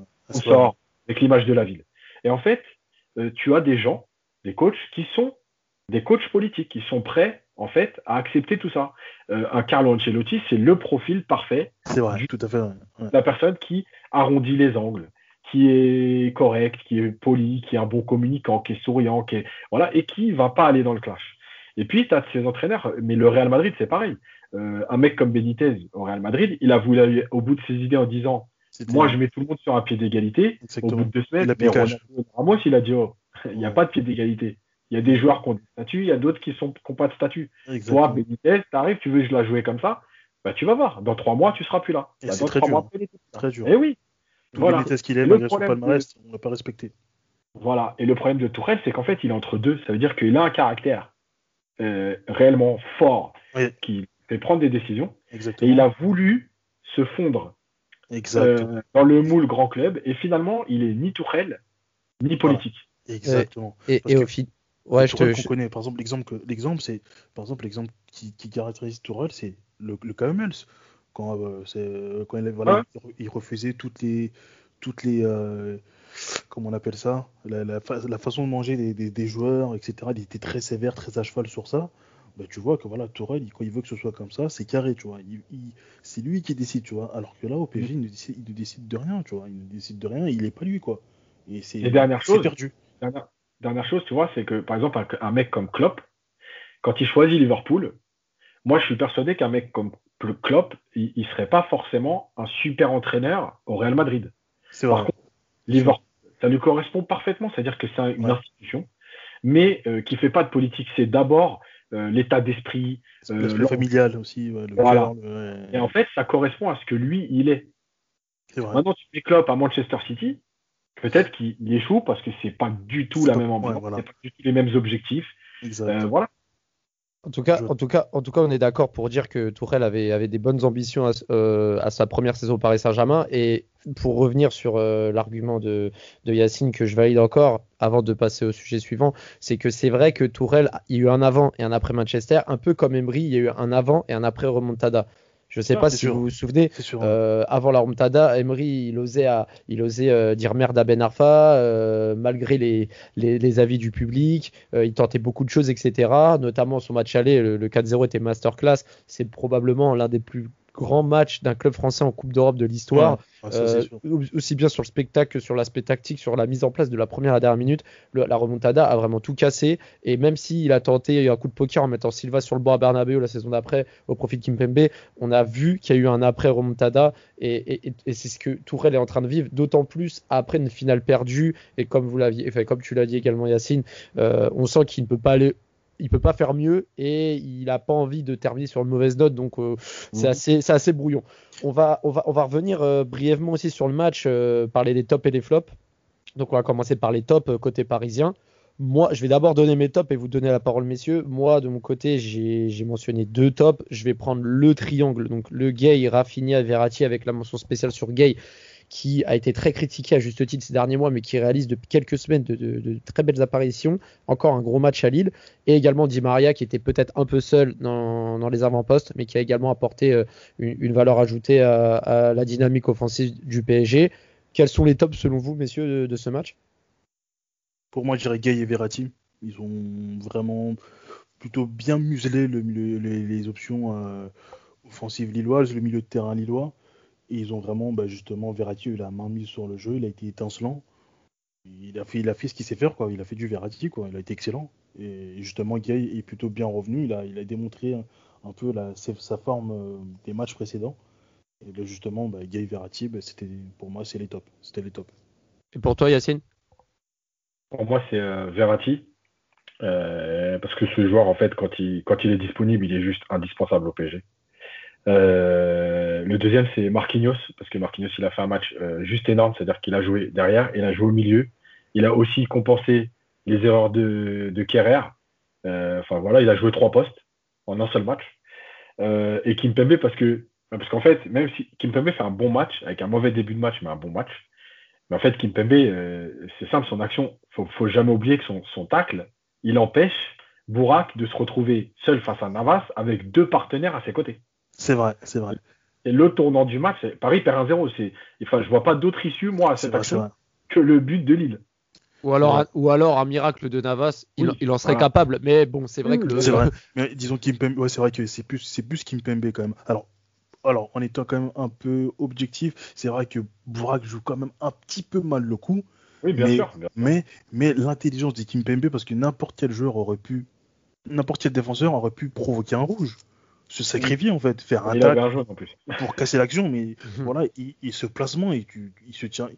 avec l'image de la ville. Et en fait, tu as des gens, des coachs qui sont des coachs politiques, qui sont prêts en fait, à accepter tout ça. Euh, un Carlo Ancelotti, c'est le profil parfait. C'est vrai, tout à fait. La personne qui arrondit les angles, qui est correct, qui est poli, qui est un bon communicant, qui est souriant, qui est, voilà, et qui va pas aller dans le clash. Et puis, tu as ces entraîneurs, mais le Real Madrid, c'est pareil. Euh, un mec comme Benitez au Real Madrid, il a voulu aller au bout de ses idées en disant Moi, je mets tout le monde sur un pied d'égalité. Au bout de deux semaines, mais Ramos, il a dit oh, il n'y a pas de pied d'égalité. Il y a des joueurs qui ont des statuts, il y a d'autres qui n'ont pas de statut. Toi, Benitez, tu arrives, tu veux que je la jouer comme ça, bah, tu vas voir. Dans trois mois, tu seras plus là. Bah, c'est très, dur. très dur. Et eh oui. Voilà. Benitez qu'il est, malgré son palmarès, on ne l'a pas respecté. Voilà. Et le problème de Tourelle, c'est qu'en fait, il est entre deux. Ça veut dire qu'il a un caractère euh, réellement fort qui fait prendre des décisions. Exactement. Et il a voulu se fondre euh, dans le moule grand club. Et finalement, il est ni Tourelle, ni politique. Exactement. Et, et, au, final Ouais, je te. connaît. Par exemple, l'exemple, l'exemple, c'est, par exemple, l'exemple qui, qui caractérise Tourelle, c'est le, le Quand, euh, c'est, quand il, voilà, il, refusait toutes les, toutes les, euh, comment on appelle ça, la, la, la, façon de manger des, des, des, joueurs, etc. Il était très sévère, très à cheval sur ça. bah, tu vois que voilà, Tourelle, quand il veut que ce soit comme ça, c'est carré, tu vois. c'est lui qui décide, tu vois. Alors que là, au PSG, il, ne décide, de rien, tu vois. Il ne décide de rien, il est pas lui, quoi. Et c'est perdu. Dernière, chose, tu vois, c'est que par exemple, un, mec comme Klopp, quand il choisit Liverpool, moi, je suis persuadé qu'un mec comme Klopp, il, ne serait pas forcément un super entraîneur au Real Madrid. C'est vrai. Liverpool, ça lui correspond parfaitement, c'est-à-dire que c'est une institution, mais qui euh, qui fait pas de politique. C'est d'abord euh, l'état d'esprit, euh, familial aussi. Et en fait, ça correspond à ce que lui, il est. Maintenant, tu mets Klopp à Manchester City, peut-être qu'il échoue parce que c'est pas du tout la même ambiance, pas du tout les mêmes objectifs. Euh, voilà. En tout cas, en tout cas, en tout cas, on est d'accord pour dire que Tourelle avait, avait des bonnes ambitions à, euh, à, sa première saison au Paris Saint-Germain. Et pour revenir sur euh, l'argument de, de, Yacine que je valide encore, avant de passer au sujet suivant, c'est que c'est vrai que Tourelle, il y a eu un avant et un après Manchester, un peu comme Emery, il y a eu un avant et un après Remontada. Je ne sais pas si vous vous souvenez, euh, avant la Remontada, Emery, il osait, il osait euh, dire merde à Ben Arfa, euh, malgré les, les, avis du public. il tentait beaucoup de choses, etc. Notamment son match aller, le, le 4-0 était masterclass. C'est probablement l'un des plus grand match d'un club français en Coupe d'Europe de l'histoire, euh, aussi bien sur le spectacle que sur l'aspect tactique, sur la mise en place de la première à la dernière minute. la remontada a vraiment tout cassé. Et même s'il a tenté un coup de poker en mettant Silva sur le bord à Bernabeu la saison d'après au profit de Kimpembe, on a vu qu'il y a eu un après remontada. Et, c'est ce que Tourelle est en train de vivre, d'autant plus après une finale perdue. Et comme vous l'aviez, enfin, comme tu l'as dit également, Yacine, euh, on sent qu'il ne peut pas aller il peut pas faire mieux et il n'a pas envie de terminer sur une mauvaise note, donc euh, c'est mhm. assez, assez brouillon. On va, on va, on va revenir euh, brièvement aussi sur le match, euh, parler des tops et des flops. Donc on va commencer par les tops côté parisien. Moi, je vais d'abord donner mes tops et vous donner la parole, messieurs. Moi, de mon côté, j'ai mentionné deux tops. Je vais prendre le triangle, donc le Gay, Rafinha, Verratti avec la mention spéciale sur Gay qui a été très critiqué à juste titre ces derniers mois, mais qui réalise depuis quelques semaines de, très belles apparitions. Encore un gros match à Lille. Et également Di Maria, qui était peut-être un peu seul dans, les avant-postes, mais qui a également apporté euh, une, valeur ajoutée à, la dynamique offensive du PSG. Quels sont les tops selon vous, messieurs, de, ce match? Pour moi, je dirais Gay et Verratti. Ils ont vraiment plutôt bien muselé les, options euh, offensives lilloises, le milieu de terrain lillois. Et ils ont vraiment, bah, justement, Verratti, il a main mise sur le jeu, il a été étincelant. Il a fait, il a fait ce qu'il sait faire, quoi. Il a fait du Verratti, quoi. Il a été excellent. Et justement, Gay est plutôt bien revenu. Il a, il a démontré un, peu la, sa forme euh, des matchs précédents. Et là, justement, bah, Gay Verratti, bah, c'était, pour moi, c'est les tops. C'était les tops. Et pour toi, Yacine? Pour moi, c'est euh, Verratti. Euh, parce que ce joueur, en fait, quand il, quand il est disponible, il est juste indispensable au PSG. Euh, le deuxième, c'est Marquinhos, parce que Marquinhos, il a fait un match euh, juste énorme, c'est-à-dire qu'il a joué derrière, il a joué au milieu. Il a aussi compensé les erreurs de, de Kerrer. Euh, enfin voilà, il a joué trois postes en un seul match. et Kimpembe, parce que parce qu'en fait, même si Kimpembe fait un bon match, avec un mauvais début de match, mais un bon match, mais en fait, Kimpembe, c'est simple, son action, faut, faut jamais oublier que son, son tacle, il empêche Bourak de se retrouver seul face à Navas avec deux partenaires à ses côtés. C'est vrai, c'est vrai. Et le tournant du match, Paris perd 1-0. C'est, enfin, je vois pas d'autre issue, moi, à cette action que le but de Lille. Ou alors, ou alors un miracle de Navas, il, en serait capable. Mais bon, c'est vrai que C'est vrai. Mais disons Kimpembe, ouais, c'est vrai que c'est plus, c'est plus Kimpembe quand même. Alors, alors, en étant quand même un peu objectif, c'est vrai que Bourak joue quand même un petit peu mal le coup. Oui, bien, sûr, Mais, mais l'intelligence de Kimpembe, parce que n'importe quel joueur aurait pu, n'importe quel défenseur aurait pu provoquer un rouge se sacrifier en fait, faire un tac pour casser l'action, mais mhm. voilà, il, se placement et il se tient.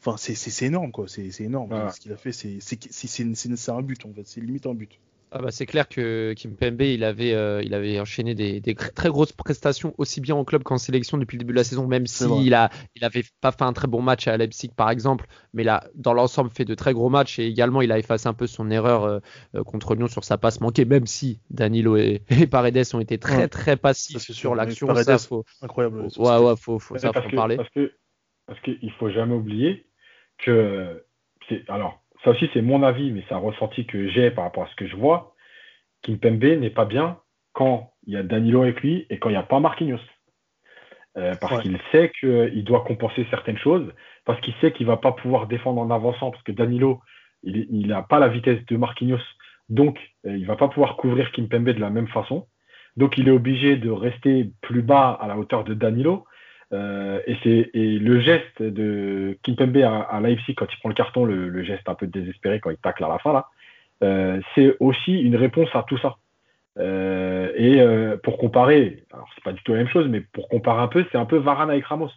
Enfin, c'est énorme quoi, c'est énorme. Ce qu'il a fait, c'est un but en fait, c'est limite un but. Ah bah c'est clair que Kim Pembe il avait, euh, il avait enchaîné des, très grosses prestations aussi bien en club qu'en sélection depuis le début de la saison, même s'il a, il avait pas fait un très bon match à Leipzig par exemple, mais là dans l'ensemble fait de très gros matchs et également il a effacé un peu son erreur euh, euh, contre Lyon sur sa passe manquée, même si Danilo et, Paredes ont été très très passifs sur l'action. Ça faut, incroyable. Ouais ouais faut, faut ça faut parler. Parce que parce qu'il faut jamais oublier que alors ça aussi c'est mon avis, mais c'est un ressenti que j'ai par rapport à ce que je vois. Kimpembe n'est pas bien quand il y a Danilo avec lui et quand il n'y a pas Marquinhos. Euh, parce qu'il sait qu'il doit compenser certaines choses, parce qu'il sait qu'il ne va pas pouvoir défendre en avançant, parce que Danilo, il n'a pas la vitesse de Marquinhos Donc, euh, il va pas pouvoir couvrir Kimpembe de la même façon. Donc, il est obligé de rester plus bas à la hauteur de Danilo. Euh, et, c'est, et le geste de Kimpembe à, à Leipzig quand il prend le carton, le, le geste un peu désespéré quand il tacle à la fin, là, euh, c'est aussi une réponse à tout ça. Euh, et euh, pour comparer, alors c'est pas du tout la même chose, mais pour comparer un peu, c'est un peu Varane avec Ramos.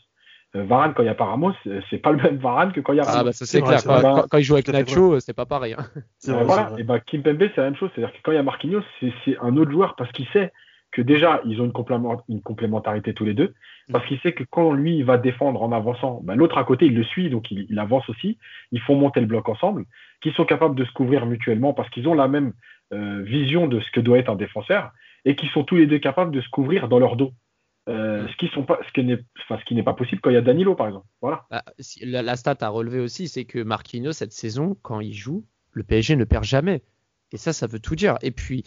Euh, Varane, quand il n'y a pas Ramos, c'est pas le même Varane que quand il y a Ramos. Ah bah ça c'est clair. Quand, vrai. quand- quand il joue avec Nacho, c'est pas pareil. hein. Vrai, voilà, et ben Kimpembe, c'est la même chose. C'est-à-dire que quand il y a Marquinhos, c'est c'est un autre joueur parce qu'il sait que déjà, ils ont une, complément- une complémentarité tous les deux. Parce qu'il sait que quand lui, il va défendre en avançant, ben, l'autre à côté, il le suit, donc il, il avance aussi. Ils font monter le bloc ensemble, qu'ils sont capables de se couvrir mutuellement parce qu'ils ont la même euh, vision de ce que doit être un défenseur et qui sont tous les deux capables de se couvrir dans leur dos. Euh, ce qui sont pas, ce qui n'est, enfin, ce qui n'est pas possible quand il y a Danilo, par exemple. Voilà. Bah, la, la stat à relever aussi, c'est que Marquinhos, cette saison, quand il joue, le PSG ne perd jamais. Et ça, ça veut tout dire. Et puis,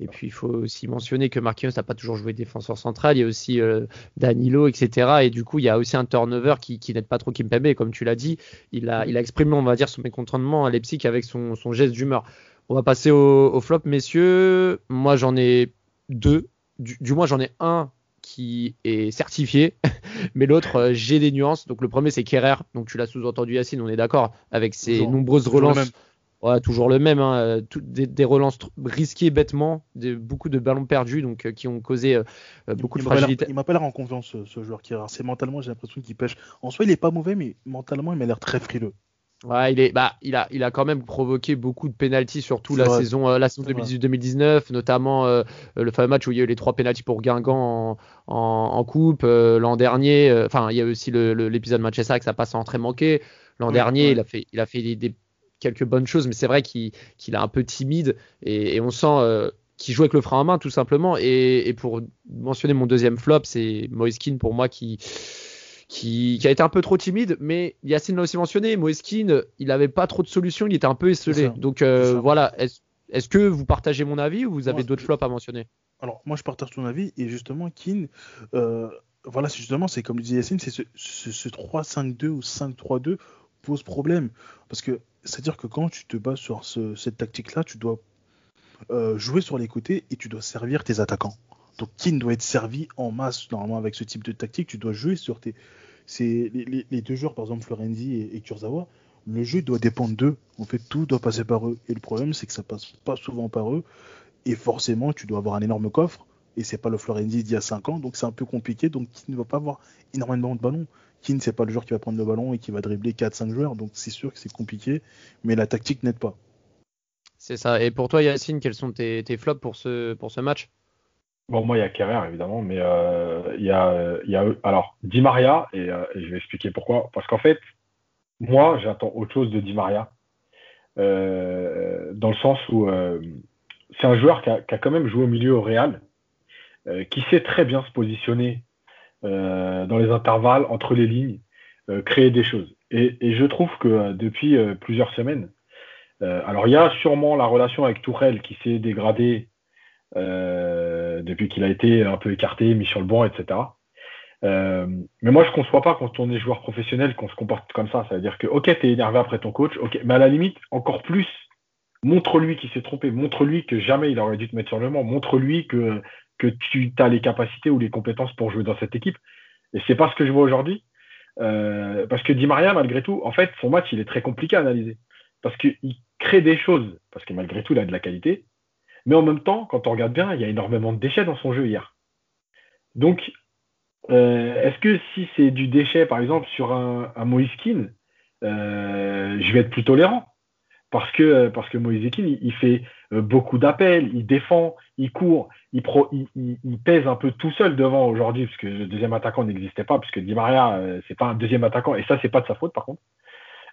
et puis il faut aussi mentionner que Marquinhos n'a pas toujours joué défenseur central. Il y a aussi euh, Danilo, etc. Et du coup, il y a aussi un turnover qui, qui n'aide pas trop Kimpembe. Et comme tu l'as dit, il a, il a exprimé, on va dire, son mécontentement à Leipzig avec son, son geste d'humeur. On va passer au, au flop, messieurs. Moi, j'en ai deux. Du, du moins, j'en ai un qui est certifié, mais l'autre, euh, j'ai des nuances. Donc le premier, c'est Kerrer. Donc tu l'as sous-entendu, Yacine, on est d'accord, avec ses nombreuses relances. Ouais, toujours le même. hein, euh, tout- des, des relances risquées bêtement, des- beaucoup de ballons perdus, donc euh, qui ont causé euh, beaucoup il de fragilité. Il m'a pas l'air en confiance, ce, ce joueur qui est rare. C'est mentalement, j'ai l'impression qu'il pêche. En soi, il est pas mauvais, mais mentalement, il m'a l'air très frileux. Ouais, il est, bah, il a, il a quand même provoqué beaucoup de pénalties, surtout la vrai. saison, euh, la saison C'est vrai. 2018-2019, notamment euh, le fameux match où il y a eu les trois pénalties pour Guingamp en, en, en coupe euh, l'an dernier. Enfin, il y a eu aussi le- le- l'épisode Manchester que ça passe en très manqué. L'an Oui, dernier, ouais. il a fait, il a fait des, des- quelques bonnes choses, mais c'est vrai qu'il est un peu timide et, et on sent euh, qu'il joue avec le frein à main tout simplement. Et, et pour mentionner mon deuxième flop, c'est Moiskin pour moi qui qui, qui a été un peu trop timide, mais Yacine l'a aussi mentionné, Moeskin, il n'avait pas trop de solutions, il était un peu esselé. Donc euh, voilà, est-ce que vous partagez mon avis ou vous avez d'autres flops à mentionner? Alors, moi, je partage ton avis. Et justement, Keane, euh, voilà, justement, c'est comme le disait Yacine, c'est ce, ce, ce 3-5-2 ou 5-3-2 pose problème. Parce que c'est-à-dire que quand tu te bases sur ce- cette tactique-là, tu dois euh, jouer sur les côtés et tu dois servir tes attaquants. Donc, Keane doit être servi en masse, normalement, avec ce type de tactique. Tu dois jouer sur tes. les deux joueurs, par exemple, Florenzi et, et Kurzawa, le jeu doit dépendre d'eux. En fait, tout doit passer par eux. Et le problème, c'est que ça passe pas souvent par eux. Et forcément, tu dois avoir un énorme coffre. Et c'est pas le Florenzi d'il y a 5 ans. Donc c'est un peu compliqué. Donc Keane ne va pas avoir énormément de ballons. Keane, c'est pas le joueur qui va prendre le ballon et qui va dribbler 4-5 joueurs. Donc c'est sûr que c'est compliqué. Mais la tactique n'aide pas. C'est ça. Et pour toi, Yacine, quels sont tes, tes flops pour ce, pour ce match? Bon, moi, il y a Kerrer, évidemment, mais euh, il y, a, il y a. Alors, Di Maria, et, euh, et je vais expliquer pourquoi. Parce qu'en fait, moi, j'attends autre chose de Di Maria. euh, dans le sens où euh, c'est un joueur qui a, qui a quand même joué au milieu au Real, euh, qui sait très bien se positionner euh, dans les intervalles, entre les lignes, euh, créer des choses. Et, je trouve que euh, depuis euh, plusieurs semaines, euh, alors il y a sûrement la relation avec Tourelle qui s'est dégradée euh, depuis qu'il a été un peu écarté, mis sur le banc, etc. Euh, mais moi, je ne conçois pas quand on est joueur professionnel qu'on se comporte comme ça. Ça veut dire que, ok, tu es énervé après ton coach, ok, mais à la limite, encore plus, montre-lui qu'il s'est trompé, montre-lui que jamais il aurait dû te mettre sur le banc, montre-lui que, que tu as les capacités ou les compétences pour jouer dans cette équipe. Et c'est pas ce que je vois aujourd'hui. Euh, parce que Di Maria, malgré tout, en fait, son match, il est très compliqué à analyser. Parce qu'il crée des choses, parce que malgré tout, il a de la qualité. Mais en même temps, quand on regarde bien, il y a énormément de déchets dans son jeu hier. Donc, euh, est-ce que si c'est du déchet, par exemple, sur un, un Moiskin, euh, je vais être plus tolérant parce que parce que Moiskin, il, il fait euh, beaucoup d'appels, il défend, il court, il, pro, il, il, il, pèse un peu tout seul devant aujourd'hui, parce que le deuxième attaquant n'existait pas, puisque Di Maria, euh, c'est pas un deuxième attaquant, et ça, c'est pas de sa faute, par contre.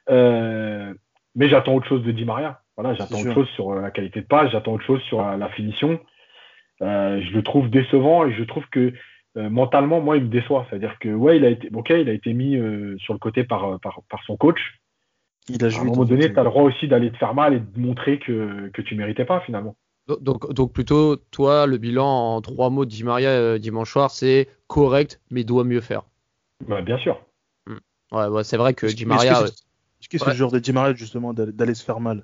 Euh, mais j'attends autre chose de Di Maria. Voilà, j'attends autre chose sur la qualité de passe, j'attends autre chose sur la, la finition. Euh, je le trouve décevant et je trouve que euh, mentalement, moi, il me déçoit. C'est-à-dire que, ouais, il a été, ok, il a été mis euh, sur le côté par, par, par son coach. Il a joué à un moment donné, tu as le droit aussi d'aller te faire mal et de montrer que, que tu méritais pas finalement. Donc, donc plutôt, toi, le bilan en trois mots de Di Maria euh, dimanche soir, c'est correct, mais doit mieux faire. Bah, bien sûr. Mmh. Ouais, ouais c'est vrai que Di Maria. Est-ce que c'est ouais. le genre de Di Maria justement d'aller se faire mal?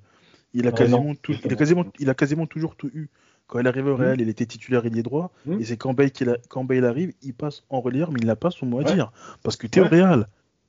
Il a, Ouais, quasiment non, tout, il, a quasiment, il a quasiment toujours tout eu. Quand il arrivait au Mhm. Real, il était titulaire ailier droit. Mhm. Et c'est quand Bale, qu'il a- quand Bale arrive, il passe en relière, mais il n'a pas son mot à Ouais. dire. Parce que t'es au Ouais. Real.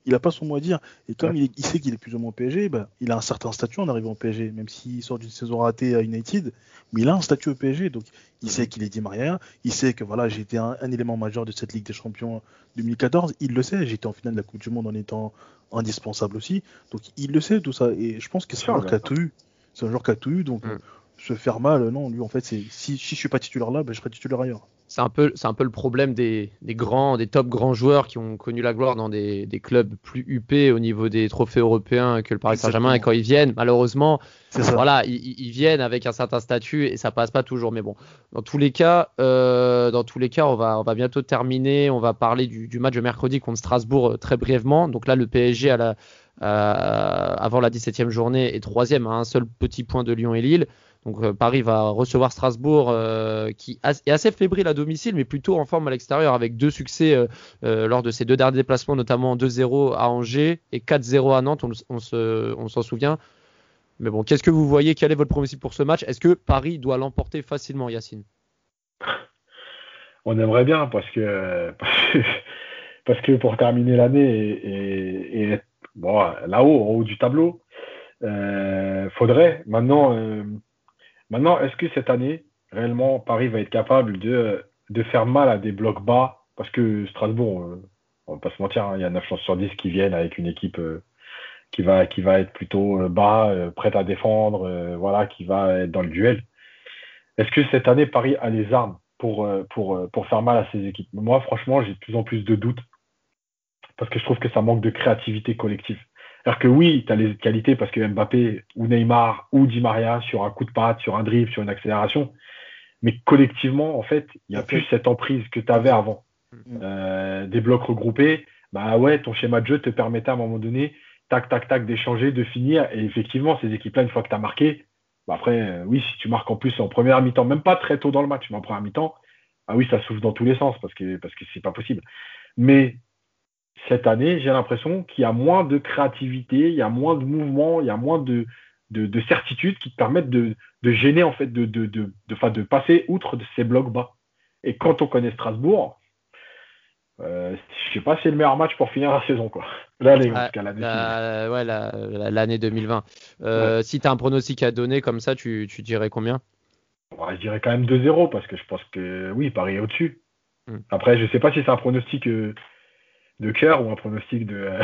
Il n'a pas son mot à dire. Et comme Ouais. il, sait qu'il est plus ou moins au PSG, bah, il a un certain statut en arrivant au PSG. Même s'il sort d'une saison ratée à United, mais il a un statut au PSG. Donc il sait qu'il est dit Maria. Il sait que voilà, j'ai été un, un élément majeur de cette Ligue des Champions 2014. Il le sait. J'étais en finale de la Coupe du Monde en étant indispensable aussi. Donc il le sait tout ça. Et je pense que c'est un joueur qui a tout eu. C'est un joueur qui a tout eu. Donc Mm. se faire mal, non, lui en fait, c'est si, si je suis pas titulaire là, bah, je serai titulaire ailleurs. C'est un peu, c'est un peu le problème des, des grands, des top grands joueurs qui ont connu la gloire dans des, des clubs plus huppés au niveau des trophées européens que le Paris Saint-Germain. Et quand ils viennent, malheureusement, voilà, ils, ils- viennent avec un certain statut et ça passe pas toujours. Mais bon, dans tous les cas, euh, dans tous les cas, on va, on va bientôt terminer. On va parler du, du match de mercredi contre Strasbourg euh, très brièvement. Donc là, le PSG à la, euh, avant la 17e journée est troisième à un seul petit point de Lyon et Lille. Donc euh, Paris va recevoir Strasbourg euh, qui est assez fébrile à domicile, mais plutôt en forme à l'extérieur avec deux succès euh, lors de ses deux derniers déplacements, notamment 2-0 à Angers et 4-0 à Nantes, on, on se- on s'en souvient. Mais bon, qu'est-ce que vous voyez? Quel est votre pronostic pour ce match? Est-ce que Paris doit l'emporter facilement, Yacine? On aimerait bien parce que parce que, pour terminer l'année et, et- bon, là-haut, en haut du tableau, euh, faudrait. Maintenant, maintenant, est-ce que cette année, réellement, Paris va être capable de, de faire mal à des blocs bas? Parce que Strasbourg, euh, on va pas se mentir, hein, il y a 9 chances sur 10 qui viennent avec une équipe euh, qui va, qui va être plutôt euh, bas, euh, prête à défendre, voilà, qui va être dans le duel. Est-ce que cette année, Paris a les armes pour, pour, pour faire mal à ces équipes? Moi, franchement, j'ai de plus en plus de doutes parce que je trouve que ça manque de créativité collective. Alors que oui, tu as les qualités parce que Mbappé ou Neymar ou Di Maria sur un coup de patte, sur un dribble, sur une accélération, mais collectivement, en fait, il n'y a plus cette emprise que tu avais avant. Mm. Euh, des blocs regroupés, bah ouais, ton schéma de jeu te permettait à un moment donné, tac, tac, tac, d'échanger, de finir. Et effectivement, ces équipes-là, une fois que tu as marqué, bah après, euh, oui, si tu marques en plus en première mi-temps, même pas très tôt dans le match, mais en première mi-temps, ah oui, ça souffle dans tous les sens parce que parce que c'est pas possible. Mais cette année, j'ai l'impression qu'il y a moins de créativité, il y a moins de mouvement, il y a moins de, de, de certitude qui te permettent de, de gêner, en fait, de, de, de, de, passer outre de ces blocs bas. Et quand on connaît Strasbourg, euh, je sais pas si c'est le meilleur match pour finir la saison, quoi. L'année, en Ouais, tout cas, l'année. la- ouais, la- la- l'année 2020. Euh, Si tu as un pronostic à donner comme ça, tu, tu dirais combien? Ouais, je dirais quand même 2-0 parce que je pense que oui, Paris est au-dessus. Hmm. Après, je sais pas si c'est un pronostic euh, de cœur ou un pronostic de. euh,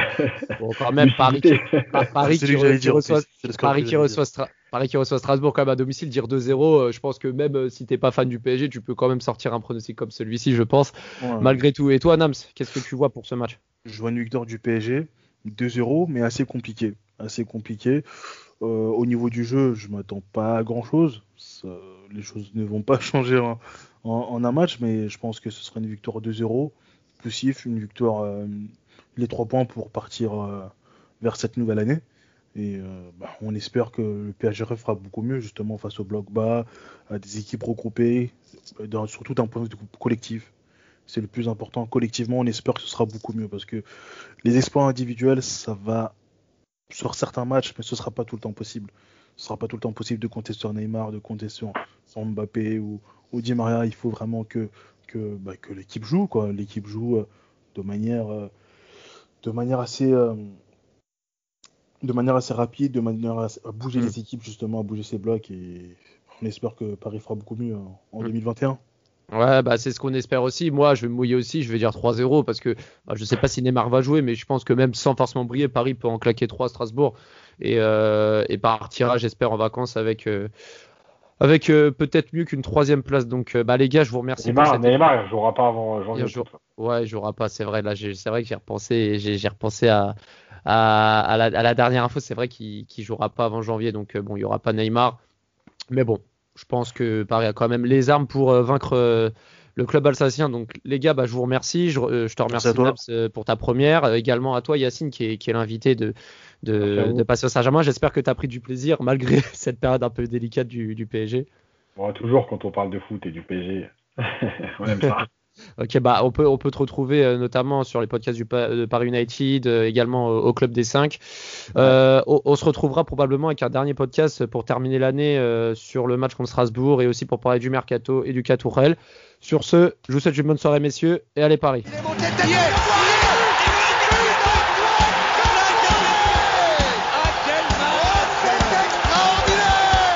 Bon, quand même, Paris, qui- Paris qui, re- qui reçoit, Paris qui reçoit Stra- Paris qui reçoit Strasbourg quand même à domicile, dire 2-0, euh, je pense que même euh, si t'es pas fan du PSG, tu peux quand même sortir un pronostic comme celui-ci, je pense, Ouais. malgré tout. Et toi, Nams, qu'est-ce que tu vois pour ce match? Je vois une victoire du PSG, 2-0, mais assez compliqué. Assez compliqué. Euh, au niveau du jeu, je m'attends pas à grand-chose. Les choses ne vont pas changer en, en- en un match, mais je pense que ce sera une victoire 2-0. Poussif, une victoire, euh, les trois points pour partir euh, vers cette nouvelle année. Et euh, bah, on espère que le PSG fera beaucoup mieux, justement, face au bloc bas, à des équipes regroupées, dans- surtout d'un point de vue collectif. C'est le plus important. Collectivement, on espère que ce sera beaucoup mieux parce que les exploits individuels, ça va sur certains matchs, mais ce sera pas tout le temps possible. Ce sera pas tout le temps possible de compter sur Neymar, de compter sur, Mbappé ou, ou Maria. Il faut vraiment que, que, bah, que l'équipe joue, quoi. L'équipe joue euh, de manière, euh, de manière assez, euh, de manière assez rapide, de manière à bouger Mm. les équipes justement, à bouger ses blocs et on espère que Paris fera beaucoup mieux en, en Mm. 2021. Ouais, bah c'est ce qu'on espère aussi. Moi, je vais me mouiller aussi, je vais dire 3-0 parce que bah, je sais pas si Neymar va jouer, mais je pense que même sans forcément briller, Paris peut en claquer 3 à Strasbourg et, euh, et partira, j'espère, en vacances avec, euh, avec euh, peut-être mieux qu'une troisième place. Donc, euh, bah, les gars, je vous remercie Neymar, Neymar, jouera pas avant janvier. Il joue- Ouais, il jouera pas, c'est vrai. Là, c'est vrai que j'ai repensé, j'ai j'ai repensé à, à, à la, à la dernière info. C'est vrai qu'il qu'il jouera pas avant janvier, donc euh, bon, il y aura pas Neymar. Mais bon, je pense que Paris a quand même les armes pour euh, vaincre euh, le club alsacien. Donc les gars, bah, je vous remercie. Je, euh, je te Merci remercie euh, pour ta première. Euh, également à toi Yacine qui est, qui est l'invité de, de, passer au Saint-Germain. J'espère que tu as pris du plaisir malgré cette période un peu délicate du, du PSG. Bon, toujours quand on parle de foot et du PSG, on aime ça. Ok, bah on peut on peut te retrouver euh, notamment sur les podcasts du de Paris United, euh, également au, club des 5. Euh, on, se retrouvera probablement avec un dernier podcast pour terminer l'année sur le match contre Strasbourg et aussi pour parler du mercato et du Tourelle. Sur ce, je vous souhaite une bonne soirée messieurs et allez Paris.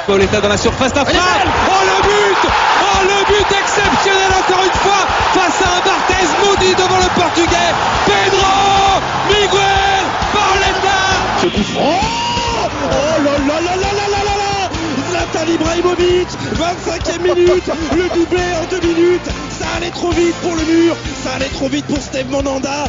Pauletta dans la surface. Oh le but Oh le but exceptionnel encore une fois face à un Devant le portugais. Pedro Miguel Pauletta Ce coup franc Oh là là là là là là là là. Zlatan Ibrahimovic 25e minute. Le doublé en deux minutes. Ça allait trop vite pour le mur. Ça allait trop vite pour Steve Monanda